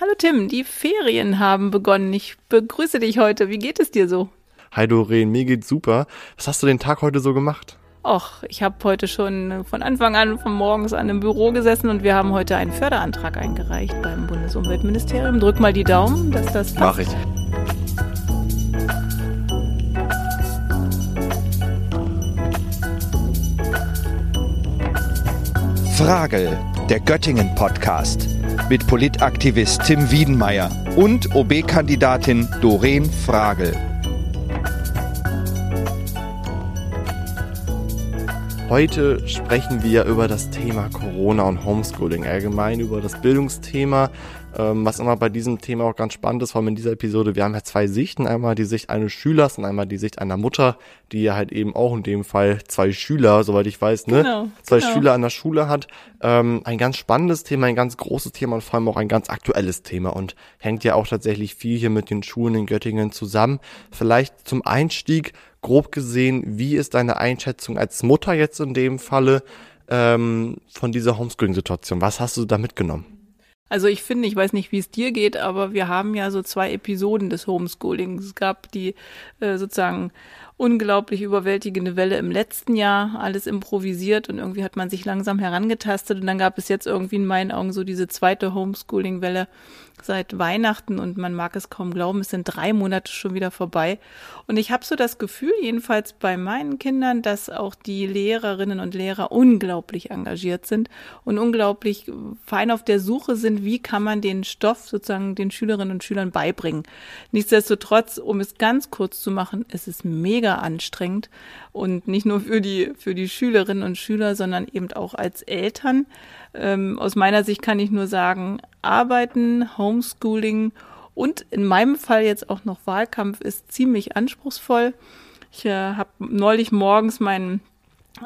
Hallo Tim, die Ferien haben begonnen. Ich begrüße dich heute. Wie geht es dir so? Hi Doreen, mir geht's super. Was hast du den Tag heute so gemacht? Och, ich habe heute schon von Anfang an, von morgens an im Büro gesessen und wir haben heute einen Förderantrag eingereicht beim Bundesumweltministerium. Drück mal die Daumen, dass das passt. Mach ich. Frage, der Göttingen-Podcast mit Politaktivist Tim Wiedenmeier und OB-Kandidatin Doreen Fragel. Heute sprechen wir über das Thema Corona und Homeschooling, allgemein über das Bildungsthema, ähm, was immer bei diesem Thema auch ganz spannend ist, vor allem in dieser Episode. Wir haben ja zwei Sichten, einmal die Sicht eines Schülers und einmal die Sicht einer Mutter, die ja halt eben auch in dem Fall zwei Schüler, soweit ich weiß, ne, Genau, zwei genau. Schüler an der Schule hat. Ähm, ein ganz spannendes Thema, ein ganz großes Thema und vor allem auch ein ganz aktuelles Thema und hängt ja auch tatsächlich viel hier mit den Schulen in Göttingen zusammen. Vielleicht zum Einstieg grob gesehen, wie ist deine Einschätzung als Mutter jetzt in dem Falle ähm, von dieser Homeschooling-Situation? Was hast du da mitgenommen? Also ich finde, ich weiß nicht, wie es dir geht, aber wir haben ja so zwei Episoden des Homeschoolings. Es gab die äh, sozusagen unglaublich überwältigende Welle im letzten Jahr, alles improvisiert und irgendwie hat man sich langsam herangetastet und dann gab es jetzt irgendwie in meinen Augen so diese zweite Homeschooling-Welle seit Weihnachten und man mag es kaum glauben, es sind drei Monate schon wieder vorbei. Und ich habe so das Gefühl, jedenfalls bei meinen Kindern, dass auch die Lehrerinnen und Lehrer unglaublich engagiert sind und unglaublich fein auf der Suche sind, wie kann man den Stoff sozusagen den Schülerinnen und Schülern beibringen. Nichtsdestotrotz, um es ganz kurz zu machen, es ist mega anstrengend und nicht nur für die, für die Schülerinnen und Schüler, sondern eben auch als Eltern. Ähm, aus meiner Sicht kann ich nur sagen, Arbeiten, Homeschooling und in meinem Fall jetzt auch noch Wahlkampf ist ziemlich anspruchsvoll. Ich äh, habe neulich morgens meinen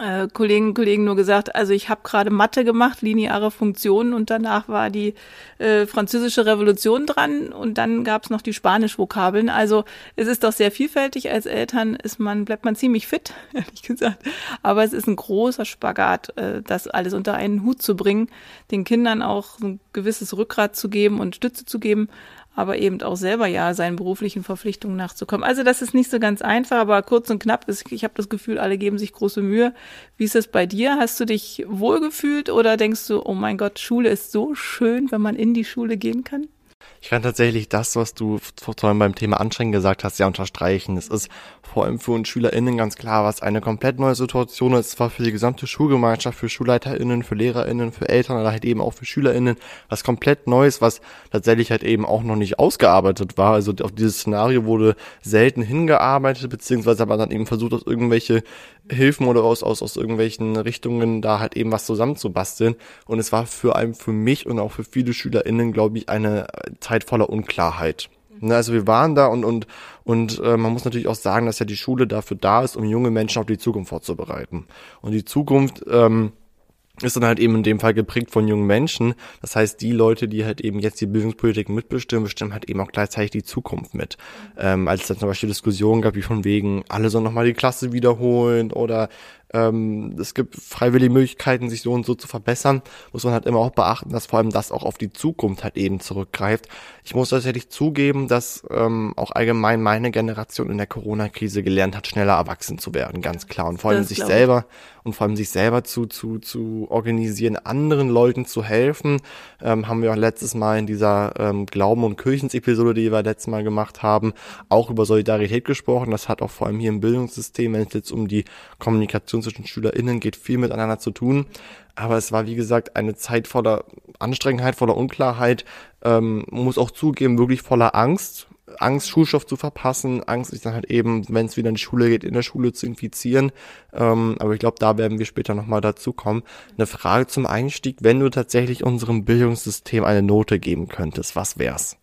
äh, Kollegen und Kollegen nur gesagt, also ich habe gerade Mathe gemacht, lineare Funktionen und danach war die äh, französische Revolution dran und dann gab es noch die Spanisch-Vokabeln. Also es ist doch sehr vielfältig. Als Eltern ist man, bleibt man ziemlich fit, ehrlich gesagt. Aber es ist ein großer Spagat, äh, das alles unter einen Hut zu bringen, den Kindern auch ein gewisses Rückgrat zu geben und Stütze zu geben aber eben auch selber ja seinen beruflichen Verpflichtungen nachzukommen. Also das ist nicht so ganz einfach, aber kurz und knapp ist, ich habe das Gefühl, alle geben sich große Mühe. Wie ist es bei dir? Hast du dich wohlgefühlt oder denkst du, oh mein Gott, Schule ist so schön, wenn man in die Schule gehen kann? Ich kann tatsächlich das, was du vor allem beim Thema Anstrengen gesagt hast, ja unterstreichen. Es ist vor allem für uns SchülerInnen ganz klar, was eine komplett neue Situation ist, zwar für die gesamte Schulgemeinschaft, für SchulleiterInnen, für LehrerInnen, für Eltern, aber halt eben auch für SchülerInnen, was komplett Neues, was tatsächlich halt eben auch noch nicht ausgearbeitet war. Also auf dieses Szenario wurde selten hingearbeitet, beziehungsweise aber dann eben versucht, aus irgendwelche Hilfen oder aus, aus, aus irgendwelchen Richtungen da halt eben was zusammenzubasteln. Und es war für allem für mich und auch für viele SchülerInnen, glaube ich, eine Zeit voller Unklarheit. Ne, Also wir waren da und und und äh, man muss natürlich auch sagen, dass ja die Schule dafür da ist, um junge Menschen auf die Zukunft vorzubereiten. Und die Zukunft ähm, ist dann halt eben in dem Fall geprägt von jungen Menschen. Das heißt, die Leute, die halt eben jetzt die Bildungspolitik mitbestimmen, bestimmen halt eben auch gleichzeitig die Zukunft mit. Ähm, als es dann zum Beispiel Diskussionen gab, wie von wegen, alle sollen nochmal die Klasse wiederholen oder ähm, es gibt freiwillige Möglichkeiten, sich so und so zu verbessern, muss man halt immer auch beachten, dass vor allem das auch auf die Zukunft halt eben zurückgreift. Ich muss tatsächlich zugeben, dass ähm, auch allgemein meine Generation in der Corona-Krise gelernt hat, schneller erwachsen zu werden, ganz klar. Und vor allem Das sich selber und vor allem sich selber zu, zu, zu organisieren, anderen Leuten zu helfen. Ähm, haben wir auch letztes Mal in dieser ähm, Glauben- und Kirchens-Episode, die wir letztes Mal gemacht haben, auch über Solidarität gesprochen. Das hat auch vor allem hier im Bildungssystem, wenn es jetzt um die Kommunikation zwischen SchülerInnen geht, viel miteinander zu tun. Aber es war, wie gesagt, eine Zeit voller Anstrengendheit, voller Unklarheit, ähm, muss auch zugeben, wirklich voller Angst. Angst, Schulstoff zu verpassen, Angst, sich dann halt eben, wenn es wieder in die Schule geht, in der Schule zu infizieren. Ähm, aber ich glaube, da werden wir später nochmal dazu kommen. Eine Frage zum Einstieg, wenn du tatsächlich unserem Bildungssystem eine Note geben könntest, was wär's?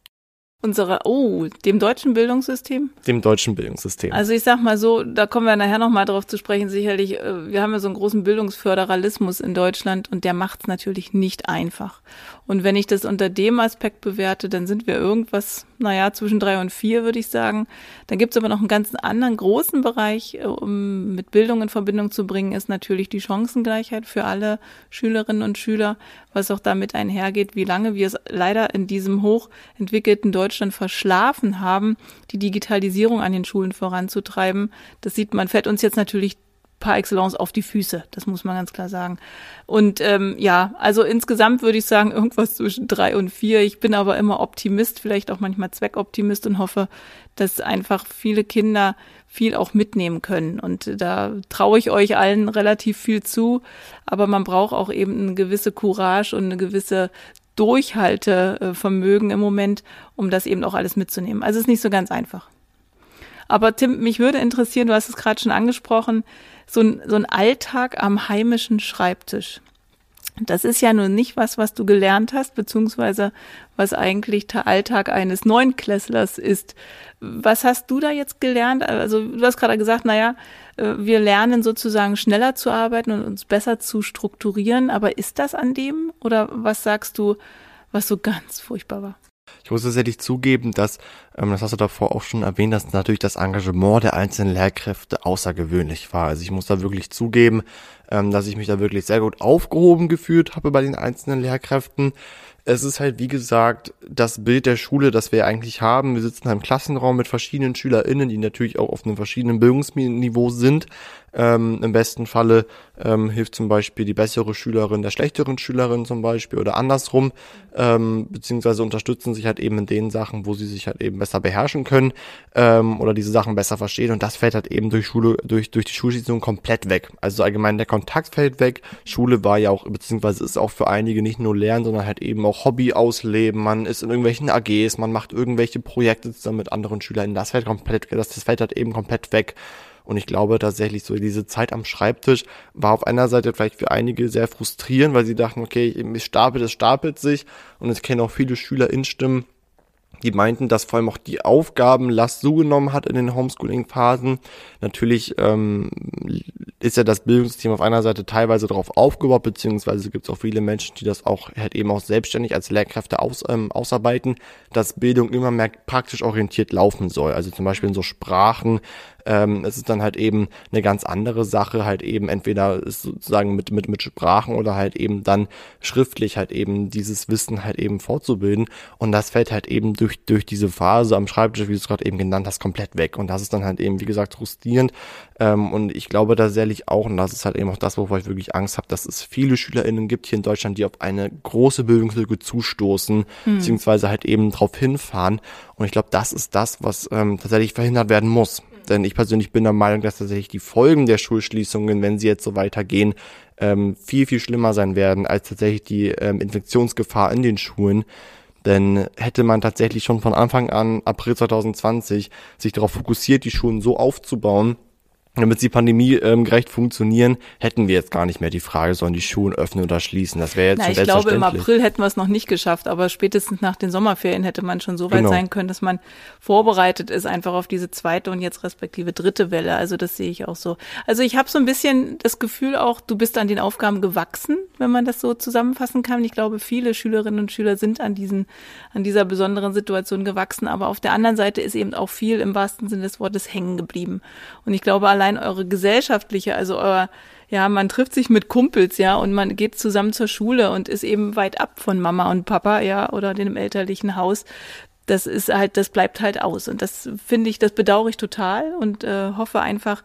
Unsere, oh, dem deutschen Bildungssystem? Dem deutschen Bildungssystem. Also ich sag mal so, da kommen wir nachher nochmal drauf zu sprechen, sicherlich, äh, wir haben ja so einen großen Bildungsföderalismus in Deutschland und der macht es natürlich nicht einfach. Und wenn ich das unter dem Aspekt bewerte, dann sind wir irgendwas naja, zwischen drei und vier, würde ich sagen. Dann gibt es aber noch einen ganz anderen großen Bereich, äh, um mit Bildung in Verbindung zu bringen, ist natürlich die Chancengleichheit für alle Schülerinnen und Schüler, was auch damit einhergeht, wie lange wir es leider in diesem hochentwickelten Deutschland verschlafen haben, die Digitalisierung an den Schulen voranzutreiben. Das sieht man, fällt uns jetzt natürlich par excellence auf die Füße. Das muss man ganz klar sagen. Und ähm, ja, also insgesamt würde ich sagen, irgendwas zwischen drei und vier. Ich bin aber immer Optimist, vielleicht auch manchmal Zweckoptimist und hoffe, dass einfach viele Kinder viel auch mitnehmen können. Und da traue ich euch allen relativ viel zu. Aber man braucht auch eben eine gewisse Courage und eine gewisse Durchhaltevermögen im Moment, um das eben auch alles mitzunehmen. Also es ist nicht so ganz einfach. Aber Tim, mich würde interessieren, du hast es gerade schon angesprochen, so ein, so ein Alltag am heimischen Schreibtisch. Das ist ja nun nicht was, was du gelernt hast, beziehungsweise was eigentlich der Alltag eines Neunklässlers ist. Was hast du da jetzt gelernt? Also du hast gerade gesagt, naja, äh, wir lernen sozusagen schneller zu arbeiten und uns besser zu strukturieren. Aber ist das an dem? Oder was sagst du, was so ganz furchtbar war? Ich muss tatsächlich zugeben, dass, ähm, das hast du davor auch schon erwähnt, dass natürlich das Engagement der einzelnen Lehrkräfte außergewöhnlich war. Also ich muss da wirklich zugeben, ähm, dass ich mich da wirklich sehr gut aufgehoben gefühlt habe bei den einzelnen Lehrkräften. Es ist halt, wie gesagt, das Bild der Schule, das wir eigentlich haben. Wir sitzen in einem Klassenraum mit verschiedenen SchülerInnen, die natürlich auch auf einem verschiedenen Bildungsniveau sind. Ähm, Im besten Falle ähm, hilft zum Beispiel die bessere Schülerin der schlechteren Schülerin zum Beispiel oder andersrum, ähm, beziehungsweise unterstützen sich halt eben in den Sachen, wo sie sich halt eben besser beherrschen können ähm, oder diese Sachen besser verstehen und das fällt halt eben durch Schule, durch, durch die Schulschließung komplett weg. Also allgemein der Kontakt fällt weg. Schule war ja auch, beziehungsweise ist auch für einige nicht nur Lernen, sondern halt eben auch Hobby ausleben. Man ist in irgendwelchen AGs, man macht irgendwelche Projekte zusammen mit anderen Schülern. Das fällt komplett, das, das fällt halt eben komplett weg. Und ich glaube tatsächlich so diese Zeit am Schreibtisch war auf einer Seite vielleicht für einige sehr frustrierend, weil sie dachten, okay, es stapelt, es stapelt sich. Und es kennen auch viele Schüler in Stimmen, die meinten, dass vor allem auch die Aufgabenlast zugenommen hat in den Homeschooling-Phasen. Natürlich ähm, ist ja das Bildungssystem auf einer Seite teilweise darauf aufgebaut, beziehungsweise gibt es auch viele Menschen, die das auch halt eben auch selbstständig als Lehrkräfte aus, ähm, ausarbeiten, dass Bildung immer mehr praktisch orientiert laufen soll. Also zum Beispiel in so Sprachen ähm, es ist dann halt eben eine ganz andere Sache, halt eben entweder sozusagen mit, mit, mit Sprachen oder halt eben dann schriftlich halt eben dieses Wissen halt eben fortzubilden. Und das fällt halt eben durch, durch diese Phase am Schreibtisch, wie du es gerade eben genannt hast, komplett weg. Und das ist dann halt eben, wie gesagt, frustrierend. Ähm, und ich glaube tatsächlich auch, und das ist halt eben auch das, wovor ich wirklich Angst habe, dass es viele SchülerInnen gibt hier in Deutschland, die auf eine große Bildungslücke zustoßen, hm. beziehungsweise halt eben drauf hinfahren. Und ich glaube, das ist das, was ähm, tatsächlich verhindert werden muss. Denn ich persönlich bin der Meinung, dass tatsächlich die Folgen der Schulschließungen, wenn sie jetzt so weitergehen, ähm, viel, viel schlimmer sein werden als tatsächlich die ähm, Infektionsgefahr in den Schulen. Denn hätte man tatsächlich schon von Anfang an, April 2020, sich darauf fokussiert, die Schulen so aufzubauen, damit sie pandemiegerecht ähm, funktionieren, hätten wir jetzt gar nicht mehr die Frage, sollen die Schulen öffnen oder schließen. Das wäre jetzt Na, schon Ich glaube, im April hätten wir es noch nicht geschafft, aber spätestens nach den Sommerferien hätte man schon so weit genau. sein können, dass man vorbereitet ist einfach auf diese zweite und jetzt respektive dritte Welle. Also das sehe ich auch so. Also ich habe so ein bisschen das Gefühl auch, du bist an den Aufgaben gewachsen, wenn man das so zusammenfassen kann. Ich glaube, viele Schülerinnen und Schüler sind an diesen, an dieser besonderen Situation gewachsen, aber auf der anderen Seite ist eben auch viel im wahrsten Sinne des Wortes hängen geblieben. Und ich glaube, allein eure gesellschaftliche, also euer, ja, man trifft sich mit Kumpels, ja, und man geht zusammen zur Schule und ist eben weit ab von Mama und Papa, ja, oder dem elterlichen Haus. Das ist halt, das bleibt halt aus. Und das finde ich, das bedauere ich total und äh, hoffe einfach,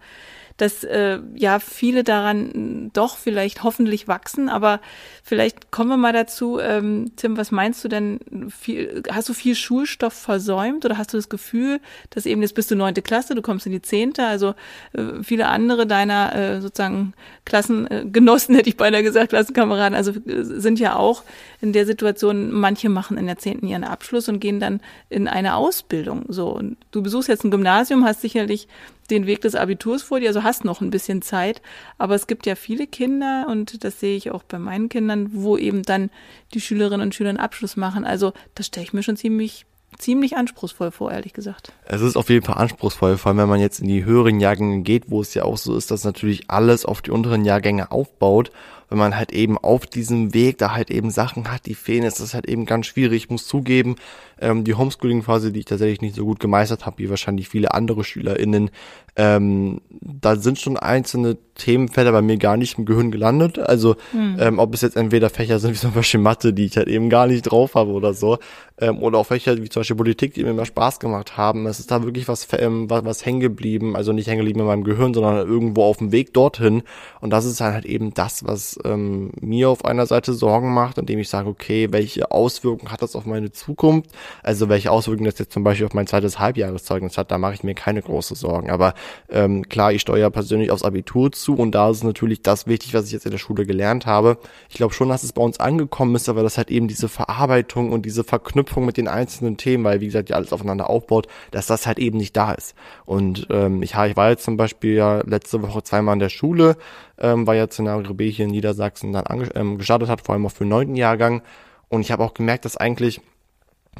dass äh, ja viele daran doch vielleicht hoffentlich wachsen, aber vielleicht kommen wir mal dazu, ähm, Tim, was meinst du denn? Viel, hast du viel Schulstoff versäumt oder hast du das Gefühl, dass eben jetzt bist du neunte Klasse, du kommst in die zehnte, also äh, viele andere deiner äh, sozusagen Klassengenossen, hätte ich beinahe gesagt, Klassenkameraden, also äh, sind ja auch in der Situation, manche machen in der zehnten ihren Abschluss und gehen dann in eine Ausbildung. So, und du besuchst jetzt ein Gymnasium, hast sicherlich den Weg des Abiturs vor dir, also hast noch ein bisschen Zeit. Aber es gibt ja viele Kinder und das sehe ich auch bei meinen Kindern, wo eben dann die Schülerinnen und Schüler einen Abschluss machen. Also das stelle ich mir schon ziemlich ziemlich anspruchsvoll vor, ehrlich gesagt. Es ist auf jeden Fall anspruchsvoll, vor allem wenn man jetzt in die höheren Jahrgänge geht, wo es ja auch so ist, dass natürlich alles auf die unteren Jahrgänge aufbaut wenn man halt eben auf diesem Weg da halt eben Sachen hat, die fehlen, ist das halt eben ganz schwierig. Ich muss zugeben, ähm, die Homeschooling-Phase, die ich tatsächlich nicht so gut gemeistert habe, wie wahrscheinlich viele andere SchülerInnen, ähm, da sind schon einzelne Themenfelder bei mir gar nicht im Gehirn gelandet. Also hm. ähm, ob es jetzt entweder Fächer sind wie zum Beispiel Mathe, die ich halt eben gar nicht drauf habe oder so, ähm, oder auch Fächer wie zum Beispiel Politik, die mir immer Spaß gemacht haben. Es ist da wirklich was, ähm, was, was hängen geblieben, also nicht hängen geblieben in meinem Gehirn, sondern irgendwo auf dem Weg dorthin. Und das ist halt eben das, was ähm, mir auf einer Seite Sorgen macht, indem ich sage, okay, welche Auswirkungen hat das auf meine Zukunft? Also welche Auswirkungen das jetzt zum Beispiel auf mein zweites Halbjahreszeugnis hat, da mache ich mir keine große Sorgen. Aber ähm, klar, ich steuere persönlich aufs Abitur zu und da ist natürlich das wichtig, was ich jetzt in der Schule gelernt habe. Ich glaube schon, dass es bei uns angekommen ist, aber das halt eben diese Verarbeitung und diese Verknüpfung mit den einzelnen Themen, weil wie gesagt, ja alles aufeinander aufbaut, dass das halt eben nicht da ist. Und ähm, ich, ich war jetzt zum Beispiel ja letzte Woche zweimal in der Schule, ähm, war ja Szenario B hier in Niedersachsen dann ähm, gestartet hat, vor allem auch für den neunten Jahrgang. Und ich habe auch gemerkt, dass eigentlich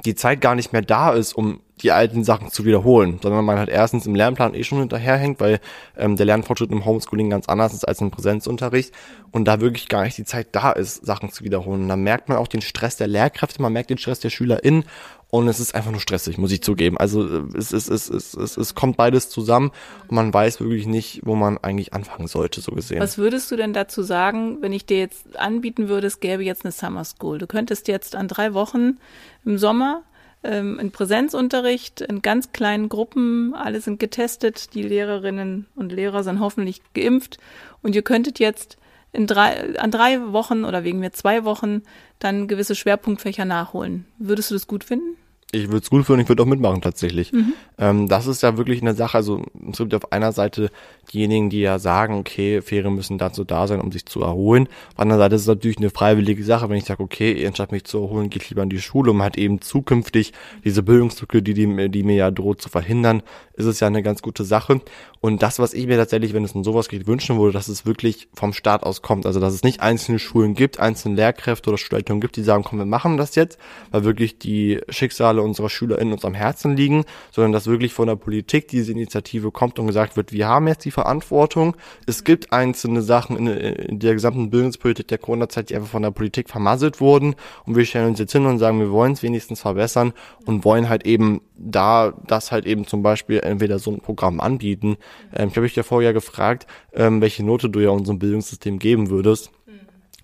die Zeit gar nicht mehr da ist, um die alten Sachen zu wiederholen, sondern man halt erstens im Lernplan eh schon hinterherhängt, weil ähm, der Lernfortschritt im Homeschooling ganz anders ist als im Präsenzunterricht und da wirklich gar nicht die Zeit da ist, Sachen zu wiederholen. Und dann merkt man auch den Stress der Lehrkräfte, man merkt den Stress der SchülerInnen und es ist einfach nur stressig, muss ich zugeben. Also äh, es, es, es, es, es, es kommt beides zusammen und man weiß wirklich nicht, wo man eigentlich anfangen sollte, so gesehen. Was würdest du denn dazu sagen, wenn ich dir jetzt anbieten würde, es gäbe jetzt eine Summer School? Du könntest jetzt an drei Wochen im Sommer ähm, in Präsenzunterricht in ganz kleinen Gruppen, alle sind getestet, die Lehrerinnen und Lehrer sind hoffentlich geimpft und ihr könntet jetzt in drei, an drei Wochen oder wegen mir zwei Wochen dann gewisse Schwerpunktfächer nachholen. Würdest du das gut finden? Ich würde es gut finden, ich würde auch mitmachen tatsächlich. Mhm. Ähm, das ist ja wirklich eine Sache, also es gibt auf einer Seite diejenigen, die ja sagen, okay, Ferien müssen dazu da sein, um sich zu erholen. Auf der anderen Seite ist es natürlich eine freiwillige Sache, wenn ich sage, okay, ihr entscheidet mich zu erholen, geht lieber in die Schule, um halt eben zukünftig diese Bildungslücke, die, die, die mir ja droht zu verhindern, ist es ja eine ganz gute Sache. Und das, was ich mir tatsächlich, wenn es in sowas geht, wünschen würde, dass es wirklich vom Staat aus kommt. Also, dass es nicht einzelne Schulen gibt, einzelne Lehrkräfte oder Schulleitungen gibt, die sagen, komm, wir machen das jetzt, weil wirklich die Schicksale unserer SchülerInnen uns am Herzen liegen, sondern dass wirklich von der Politik diese Initiative kommt und gesagt wird, wir haben jetzt die Verantwortung. Es gibt einzelne Sachen in, in der gesamten Bildungspolitik der Corona-Zeit, die einfach von der Politik vermasselt wurden. Und wir stellen uns jetzt hin und sagen, wir wollen es wenigstens verbessern und wollen halt eben da das halt eben zum Beispiel entweder so ein Programm anbieten. Ähm, ich habe dich ja vorher gefragt, ähm, welche Note du ja unserem Bildungssystem geben würdest.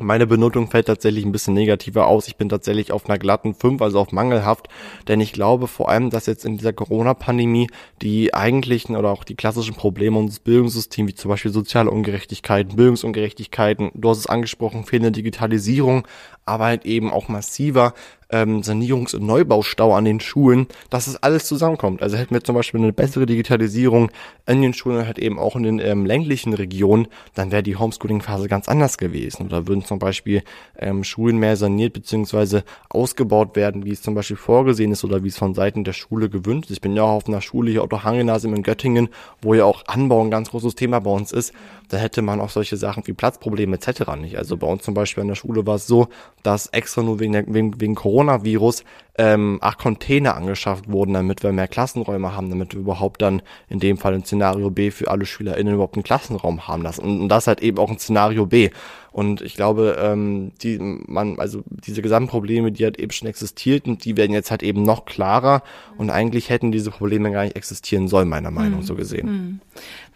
Meine Benotung fällt tatsächlich ein bisschen negativer aus. Ich bin tatsächlich auf einer glatten 5, also auf mangelhaft, denn ich glaube vor allem, dass jetzt in dieser Corona-Pandemie die eigentlichen oder auch die klassischen Probleme unseres Bildungssystems, wie zum Beispiel soziale Ungerechtigkeiten, Bildungsungerechtigkeiten, du hast es angesprochen, fehlende Digitalisierung, aber halt eben auch massiver ähm, Sanierungs- und Neubaustau an den Schulen, dass es alles zusammenkommt. Also hätten wir zum Beispiel eine bessere Digitalisierung in den Schulen, halt eben auch in den ähm, ländlichen Regionen, dann wäre die Homeschooling-Phase ganz anders gewesen. Oder würden zum Beispiel ähm, Schulen mehr saniert bzw. ausgebaut werden, wie es zum Beispiel vorgesehen ist oder wie es von Seiten der Schule gewünscht ist. Ich bin ja auch auf einer Schule hier, Otto Hahn-Gymnasium in Göttingen, wo ja auch Anbau ein ganz großes Thema bei uns ist. Da hätte man auch solche Sachen wie Platzprobleme etc. nicht. Also bei uns zum Beispiel an der Schule war es so, dass extra nur wegen, der, wegen, wegen Coronavirus ähm, acht Container angeschafft wurden, damit wir mehr Klassenräume haben, damit wir überhaupt dann in dem Fall ein Szenario B für alle SchülerInnen überhaupt einen Klassenraum haben lassen. Und, und das halt eben auch ein Szenario B. Und ich glaube, ähm, die, man, also diese Gesamtprobleme, die halt eben schon existierten, die werden jetzt halt eben noch klarer und eigentlich hätten diese Probleme gar nicht existieren sollen, meiner Meinung, mhm. so gesehen. Mhm.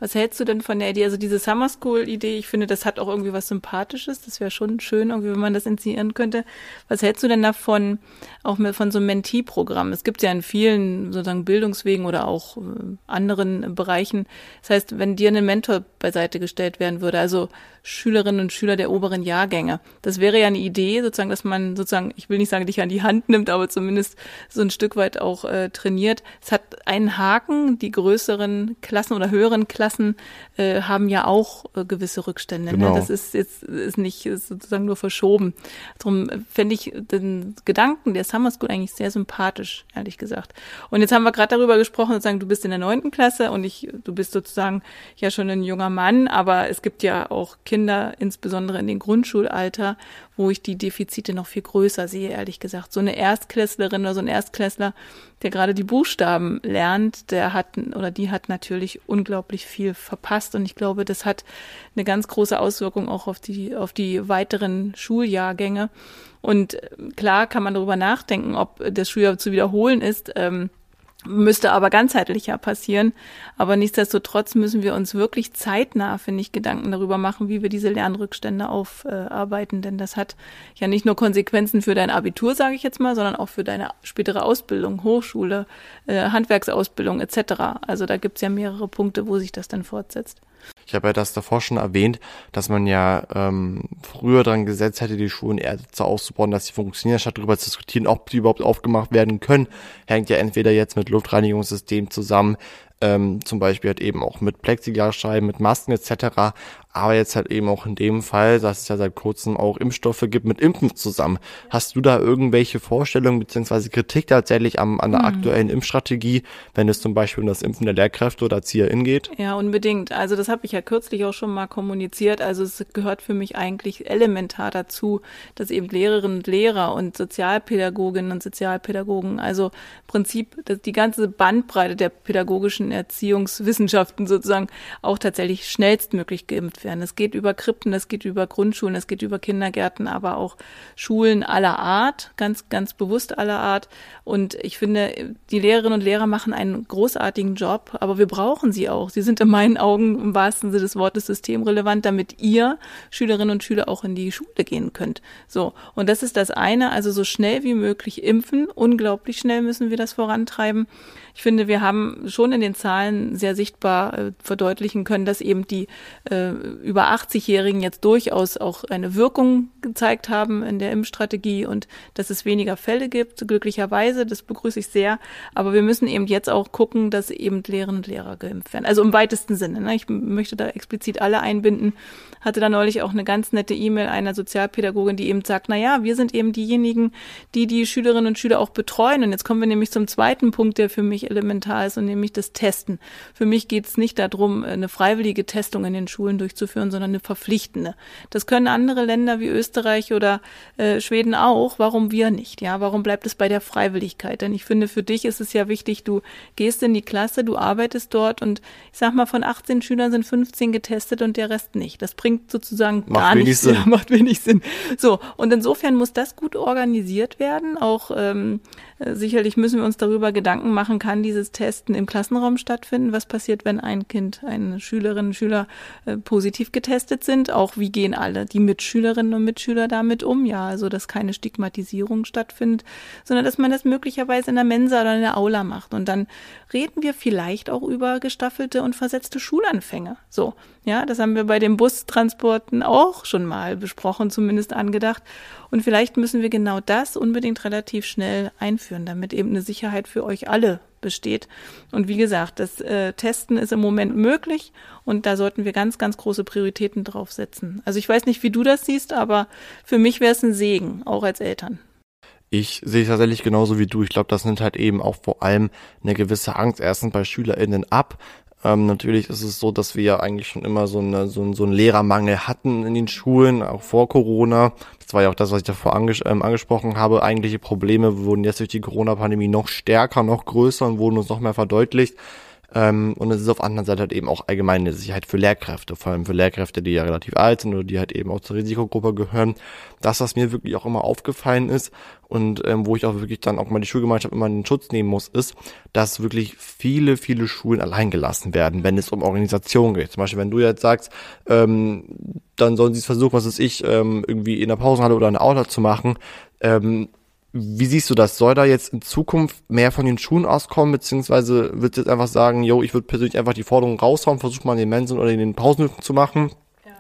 Was hältst du denn von der Idee, also diese Summer School Idee, ich finde, das hat auch irgendwie was Sympathisches, das wäre schon schön, irgendwie, wenn man das initiieren könnte. Was hältst du denn davon, auch mit, von so einem Mentee-Programm? Es gibt ja in vielen sozusagen Bildungswegen oder auch äh, anderen Bereichen. Das heißt, wenn dir ein Mentor beiseite gestellt werden würde, also Schülerinnen und Schüler der oberen Jahrgänge. Das wäre ja eine Idee, sozusagen, dass man sozusagen, ich will nicht sagen, dich an die Hand nimmt, aber zumindest so ein Stück weit auch äh, trainiert. Es hat einen Haken, die größeren Klassen oder höheren Klassen äh, haben ja auch äh, gewisse Rückstände. Ne? Genau. Ne? Das ist jetzt ist nicht ist sozusagen nur verschoben. Darum fände ich den Gedanken der Summer School eigentlich sehr sympathisch, ehrlich gesagt. Und jetzt haben wir gerade darüber gesprochen, sozusagen, du bist in der neunten Klasse und ich, du bist sozusagen ja schon ein junger Mann, aber es gibt ja auch Kinder, insbesondere insbesondere in den Grundschulalter, wo ich die Defizite noch viel größer sehe, ehrlich gesagt. So eine Erstklässlerin oder so ein Erstklässler, der gerade die Buchstaben lernt, der hat oder die hat natürlich unglaublich viel verpasst und ich glaube, das hat eine ganz große Auswirkung auch auf die auf die weiteren Schuljahrgänge. Und äh, klar kann man darüber nachdenken, ob das Schuljahr zu wiederholen ist. Ähm, müsste aber ganzheitlicher passieren. Aber nichtsdestotrotz müssen wir uns wirklich zeitnah, finde ich, Gedanken darüber machen, wie wir diese Lernrückstände aufarbeiten. Denn das hat ja nicht nur Konsequenzen für dein Abitur, sage ich jetzt mal, sondern auch für deine spätere Ausbildung, Hochschule, äh, Handwerksausbildung etc. Also da gibt's ja mehrere Punkte, wo sich das dann fortsetzt. Ich habe ja das davor schon erwähnt, dass man ja ähm, früher dran gesetzt hätte, die Schulen eher so auszubauen, dass sie funktionieren, statt darüber zu diskutieren, ob die überhaupt aufgemacht werden können. Hängt ja entweder jetzt mit Luftreinigungssystem zusammen, ähm, zum Beispiel halt eben auch mit Plexiglasscheiben, mit Masken etc aber jetzt halt eben auch in dem Fall, dass es ja seit kurzem auch Impfstoffe gibt mit Impfen zusammen. Hast du da irgendwelche Vorstellungen beziehungsweise Kritik tatsächlich am, an der mhm. aktuellen Impfstrategie, wenn es zum Beispiel um das Impfen der Lehrkräfte oder ErzieherInnen geht? Ja, unbedingt. Also das habe ich ja kürzlich auch schon mal kommuniziert. Also es gehört für mich eigentlich elementar dazu, dass eben Lehrerinnen und Lehrer und Sozialpädagoginnen und Sozialpädagogen, also im Prinzip die ganze Bandbreite der pädagogischen Erziehungswissenschaften sozusagen auch tatsächlich schnellstmöglich geimpft werden. Es geht über Krippen, es geht über Grundschulen, es geht über Kindergärten, aber auch Schulen aller Art, ganz, ganz bewusst aller Art. Und ich finde, die Lehrerinnen und Lehrer machen einen großartigen Job, aber wir brauchen sie auch. Sie sind in meinen Augen im wahrsten Sinne des Wortes systemrelevant, damit ihr Schülerinnen und Schüler auch in die Schule gehen könnt. So. Und das ist das eine, also so schnell wie möglich impfen. Unglaublich schnell müssen wir das vorantreiben. Ich finde, wir haben schon in den Zahlen sehr sichtbar äh, verdeutlichen können, dass eben die äh, über 80-Jährigen jetzt durchaus auch eine Wirkung gezeigt haben in der Impfstrategie und dass es weniger Fälle gibt, glücklicherweise. Das begrüße ich sehr. Aber wir müssen eben jetzt auch gucken, dass eben Lehrerinnen und Lehrer geimpft werden. Also im weitesten Sinne. Ne? Ich möchte da explizit alle einbinden. Hatte da neulich auch eine ganz nette E-Mail einer Sozialpädagogin, die eben sagt, na ja, wir sind eben diejenigen, die die Schülerinnen und Schüler auch betreuen. Und jetzt kommen wir nämlich zum zweiten Punkt, der für mich wirklich elementar ist und nämlich das Testen. Für mich geht es nicht darum, eine freiwillige Testung in den Schulen durchzuführen, sondern eine verpflichtende. Das können andere Länder wie Österreich oder äh, Schweden auch. Warum wir nicht? Ja, warum bleibt es bei der Freiwilligkeit? Denn ich finde, für dich ist es ja wichtig, du gehst in die Klasse, du arbeitest dort und ich sag mal, von 18 Schülern sind 15 getestet und der Rest nicht. Das bringt sozusagen macht gar nichts. Sinn. Ja, macht wenig Sinn. So, und insofern muss das gut organisiert werden. Auch ähm, äh, sicherlich müssen wir uns darüber Gedanken machen, kann dieses Testen im Klassenraum stattfinden? Was passiert, wenn ein Kind, eine Schülerin, Schüler äh, positiv getestet sind? Auch wie gehen alle die Mitschülerinnen und Mitschüler damit um? Ja, also dass keine Stigmatisierung stattfindet, sondern dass man das möglicherweise in der Mensa oder in der Aula macht. Und dann reden wir vielleicht auch über gestaffelte und versetzte Schulanfänge. So, ja, das haben wir bei den Bustransporten auch schon mal besprochen, zumindest angedacht. Und vielleicht müssen wir genau das unbedingt relativ schnell einführen, damit eben eine Sicherheit für euch alle besteht. Und wie gesagt, das äh, Testen ist im Moment möglich und da sollten wir ganz, ganz große Prioritäten drauf setzen. Also ich weiß nicht, wie du das siehst, aber für mich wäre es ein Segen, auch als Eltern. Ich sehe es tatsächlich genauso wie du. Ich glaube, das nimmt halt eben auch vor allem eine gewisse Angst erstens bei SchülerInnen ab, ähm, natürlich ist es so, dass wir ja eigentlich schon immer so, eine, so, so einen Lehrermangel hatten in den Schulen, auch vor Corona. Das war ja auch das, was ich davor anges ähm, angesprochen habe. Eigentliche Probleme wurden jetzt durch die Corona-Pandemie noch stärker, noch größer und wurden uns noch mehr verdeutlicht. Ähm, und es ist auf der anderen Seite halt eben auch allgemeine Sicherheit für Lehrkräfte, vor allem für Lehrkräfte, die ja relativ alt sind oder die halt eben auch zur Risikogruppe gehören. Das, was mir wirklich auch immer aufgefallen ist und ähm, wo ich auch wirklich dann auch mal die Schulgemeinschaft immer in den Schutz nehmen muss, ist, dass wirklich viele, viele Schulen allein gelassen werden, wenn es um Organisation geht. Zum Beispiel, wenn du jetzt sagst, ähm, dann sollen sie es versuchen, was ist ich, ähm, irgendwie in der Pausenhalle oder in der Aula zu machen. Ähm, wie siehst du das? Soll da jetzt in Zukunft mehr von den Schulen auskommen, beziehungsweise wird jetzt einfach sagen, yo, ich würde persönlich einfach die Forderung raushauen, versuch mal in den Mensen oder in den Pausenhöfen zu machen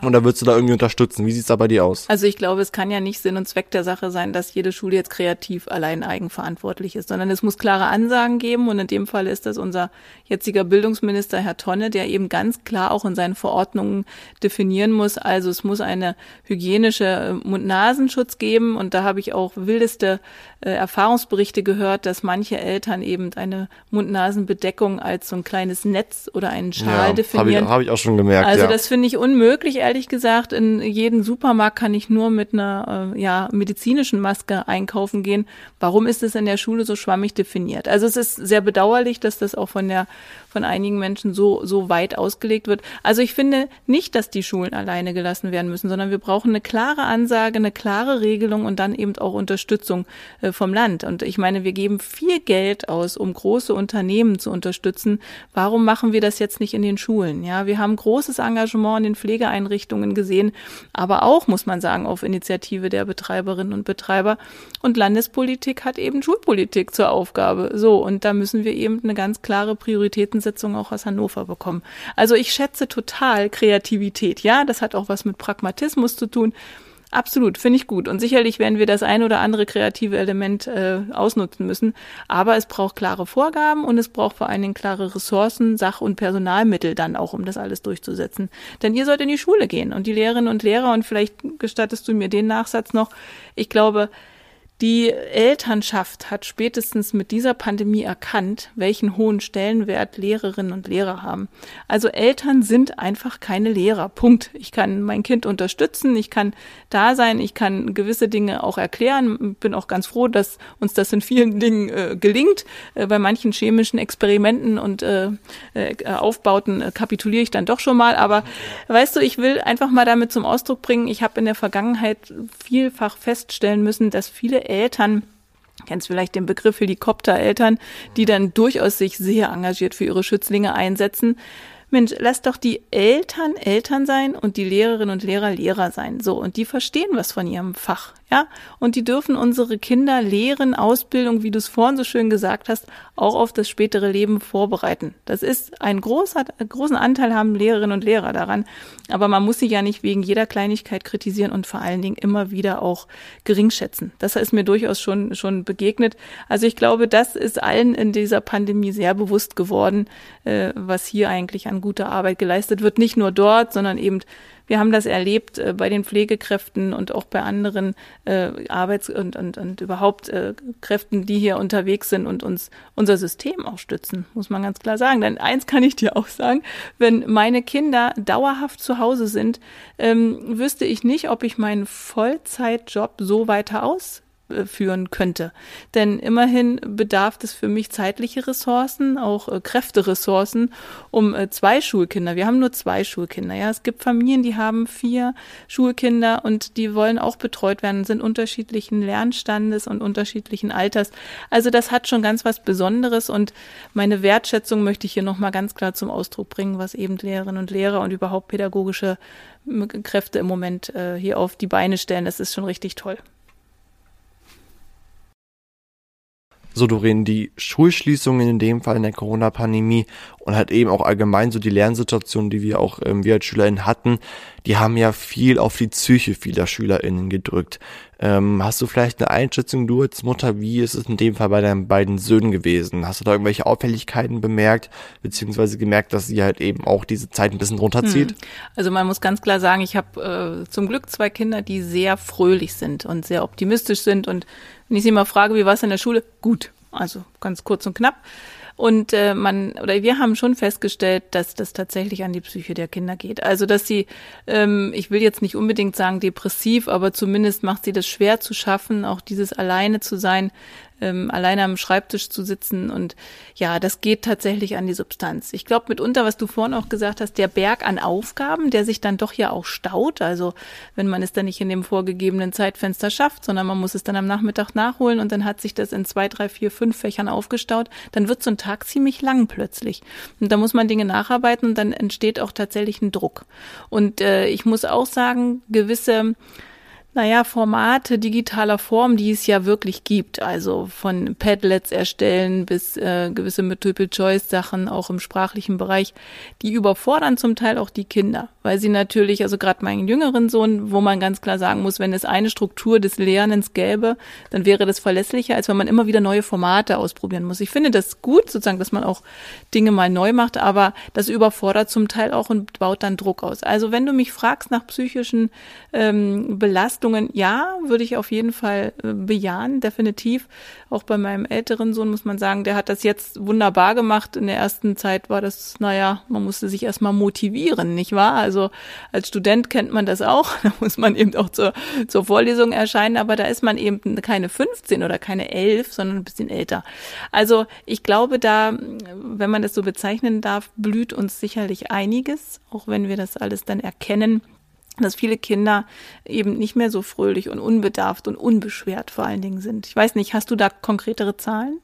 und da würdest du da irgendwie unterstützen. Wie sieht's da bei dir aus? Also ich glaube, es kann ja nicht Sinn und Zweck der Sache sein, dass jede Schule jetzt kreativ allein eigenverantwortlich ist, sondern es muss klare Ansagen geben. Und in dem Fall ist das unser jetziger Bildungsminister, Herr Tonne, der eben ganz klar auch in seinen Verordnungen definieren muss. Also es muss eine hygienische äh, Mund-Nasenschutz geben. Und da habe ich auch wildeste äh, Erfahrungsberichte gehört, dass manche Eltern eben eine Mund-Nasen-Bedeckung als so ein kleines Netz oder einen Schal ja, definieren. Habe ich, hab ich auch schon gemerkt. Also ja. das finde ich unmöglich, ehrlich gesagt, in jeden Supermarkt kann ich nur mit einer äh, ja, medizinischen Maske einkaufen gehen. Warum ist es in der Schule so schwammig definiert? Also es ist sehr bedauerlich, dass das auch von der von einigen Menschen so, so weit ausgelegt wird. Also ich finde nicht, dass die Schulen alleine gelassen werden müssen, sondern wir brauchen eine klare Ansage, eine klare Regelung und dann eben auch Unterstützung äh, vom Land. Und ich meine, wir geben viel Geld aus, um große Unternehmen zu unterstützen. Warum machen wir das jetzt nicht in den Schulen? Ja, wir haben großes Engagement in den Pflegeeinrichtungen gesehen, aber auch, muss man sagen, auf Initiative der Betreiberinnen und Betreiber. Und Landespolitik hat eben Schulpolitik zur Aufgabe. So, und da müssen wir eben eine ganz klare Prioritäten Sitzung auch aus Hannover bekommen. Also ich schätze total Kreativität. Ja, das hat auch was mit Pragmatismus zu tun. Absolut, finde ich gut. Und sicherlich werden wir das ein oder andere kreative Element äh, ausnutzen müssen. Aber es braucht klare Vorgaben und es braucht vor allen Dingen klare Ressourcen, Sach- und Personalmittel dann auch, um das alles durchzusetzen. Denn ihr sollt in die Schule gehen und die Lehrerinnen und Lehrer, und vielleicht gestattest du mir den Nachsatz noch, ich glaube, die Elternschaft hat spätestens mit dieser Pandemie erkannt, welchen hohen Stellenwert Lehrerinnen und Lehrer haben. Also Eltern sind einfach keine Lehrer. Punkt. Ich kann mein Kind unterstützen, ich kann da sein, ich kann gewisse Dinge auch erklären. Bin auch ganz froh, dass uns das in vielen Dingen äh, gelingt. Äh, bei manchen chemischen Experimenten und äh, äh Aufbauten äh, kapituliere ich dann doch schon mal. Aber weißt du, ich will einfach mal damit zum Ausdruck bringen, ich habe in der Vergangenheit vielfach feststellen müssen, dass viele Eltern kennst vielleicht den Begriff Helikoptereltern, die dann durchaus sich sehr engagiert für ihre Schützlinge einsetzen. Mensch, lass doch die Eltern Eltern sein und die Lehrerinnen und Lehrer Lehrer sein. So, und die verstehen was von ihrem Fach ja, und die dürfen unsere Kinder lehren, Ausbildung, wie du es vorhin so schön gesagt hast, auch auf das spätere Leben vorbereiten. Das ist ein großer, großen Anteil haben Lehrerinnen und Lehrer daran. Aber man muss sie ja nicht wegen jeder Kleinigkeit kritisieren und vor allen Dingen immer wieder auch geringschätzen. Das ist mir durchaus schon, schon begegnet. Also ich glaube, das ist allen in dieser Pandemie sehr bewusst geworden, äh, was hier eigentlich an guter Arbeit geleistet wird. Nicht nur dort, sondern eben wir haben das erlebt äh, bei den Pflegekräften und auch bei anderen äh, Arbeits- und, und, und überhaupt äh, Kräften, die hier unterwegs sind und uns unser System auch stützen, muss man ganz klar sagen. Denn eins kann ich dir auch sagen, wenn meine Kinder dauerhaft zu Hause sind, ähm, wüsste ich nicht, ob ich meinen Vollzeitjob so weiter aus führen könnte. Denn immerhin bedarf es für mich zeitliche Ressourcen, auch äh, Kräfteressourcen, um äh, zwei Schulkinder. Wir haben nur zwei Schulkinder. Ja, es gibt Familien, die haben vier Schulkinder und die wollen auch betreut werden, sind unterschiedlichen Lernstandes und unterschiedlichen Alters. Also das hat schon ganz was Besonderes und meine Wertschätzung möchte ich hier nochmal ganz klar zum Ausdruck bringen, was eben Lehrerinnen und Lehrer und überhaupt pädagogische Kräfte im Moment äh, hier auf die Beine stellen. Das ist schon richtig toll. So Doreen, die Schulschließungen in dem Fall in der Corona-Pandemie und halt eben auch allgemein so die Lernsituation, die wir auch ähm, wir als SchülerInnen hatten, die haben ja viel auf die Psyche vieler SchülerInnen gedrückt. Ähm, hast du vielleicht eine Einschätzung, du als Mutter, wie ist es in dem Fall bei deinen beiden Söhnen gewesen? Hast du da irgendwelche Auffälligkeiten bemerkt, beziehungsweise gemerkt, dass sie halt eben auch diese Zeit ein bisschen runterzieht? Hm. Also man muss ganz klar sagen, ich habe äh, zum Glück zwei Kinder, die sehr fröhlich sind und sehr optimistisch sind und wenn ich sie mal frage, wie war es in der Schule? Gut. Also ganz kurz und knapp. Und äh, man oder wir haben schon festgestellt, dass das tatsächlich an die Psyche der Kinder geht. Also dass sie, ähm, ich will jetzt nicht unbedingt sagen depressiv, aber zumindest macht sie das schwer zu schaffen, auch dieses alleine zu sein, ähm, alleine am Schreibtisch zu sitzen. Und ja, das geht tatsächlich an die Substanz. Ich glaube mitunter, was du vorhin auch gesagt hast, der Berg an Aufgaben, der sich dann doch ja auch staut. Also wenn man es dann nicht in dem vorgegebenen Zeitfenster schafft, sondern man muss es dann am Nachmittag nachholen und dann hat sich das in zwei, drei, vier, fünf Fächern aufgestaut, dann wird so ein Tag ziemlich lang plötzlich. Und da muss man Dinge nacharbeiten und dann entsteht auch tatsächlich ein Druck. Und äh, ich muss auch sagen, gewisse naja, Formate digitaler Form, die es ja wirklich gibt. Also von Padlets erstellen bis äh, gewisse Multiple-Choice-Sachen, auch im sprachlichen Bereich, die überfordern zum Teil auch die Kinder. Weil sie natürlich, also gerade meinen jüngeren Sohn, wo man ganz klar sagen muss, wenn es eine Struktur des Lernens gäbe, dann wäre das verlässlicher, als wenn man immer wieder neue Formate ausprobieren muss. Ich finde das gut, sozusagen, dass man auch Dinge mal neu macht, aber das überfordert zum Teil auch und baut dann Druck aus. Also wenn du mich fragst nach psychischen ähm, Belastungen, Belastungen, ja, würde ich auf jeden Fall äh, bejahen, definitiv. Auch bei meinem älteren Sohn muss man sagen, der hat das jetzt wunderbar gemacht. In der ersten Zeit war das, naja, man musste sich erstmal motivieren, nicht wahr? Also als Student kennt man das auch. Da muss man eben auch zur, zur Vorlesung erscheinen, aber da ist man eben keine 15 oder keine 11, sondern ein bisschen älter. Also ich glaube, da, wenn man das so bezeichnen darf, blüht uns sicherlich einiges, auch wenn wir das alles dann erkennen dass viele Kinder eben nicht mehr so fröhlich und unbedarft und unbeschwert vor allen Dingen sind. Ich weiß nicht, hast du da konkretere Zahlen?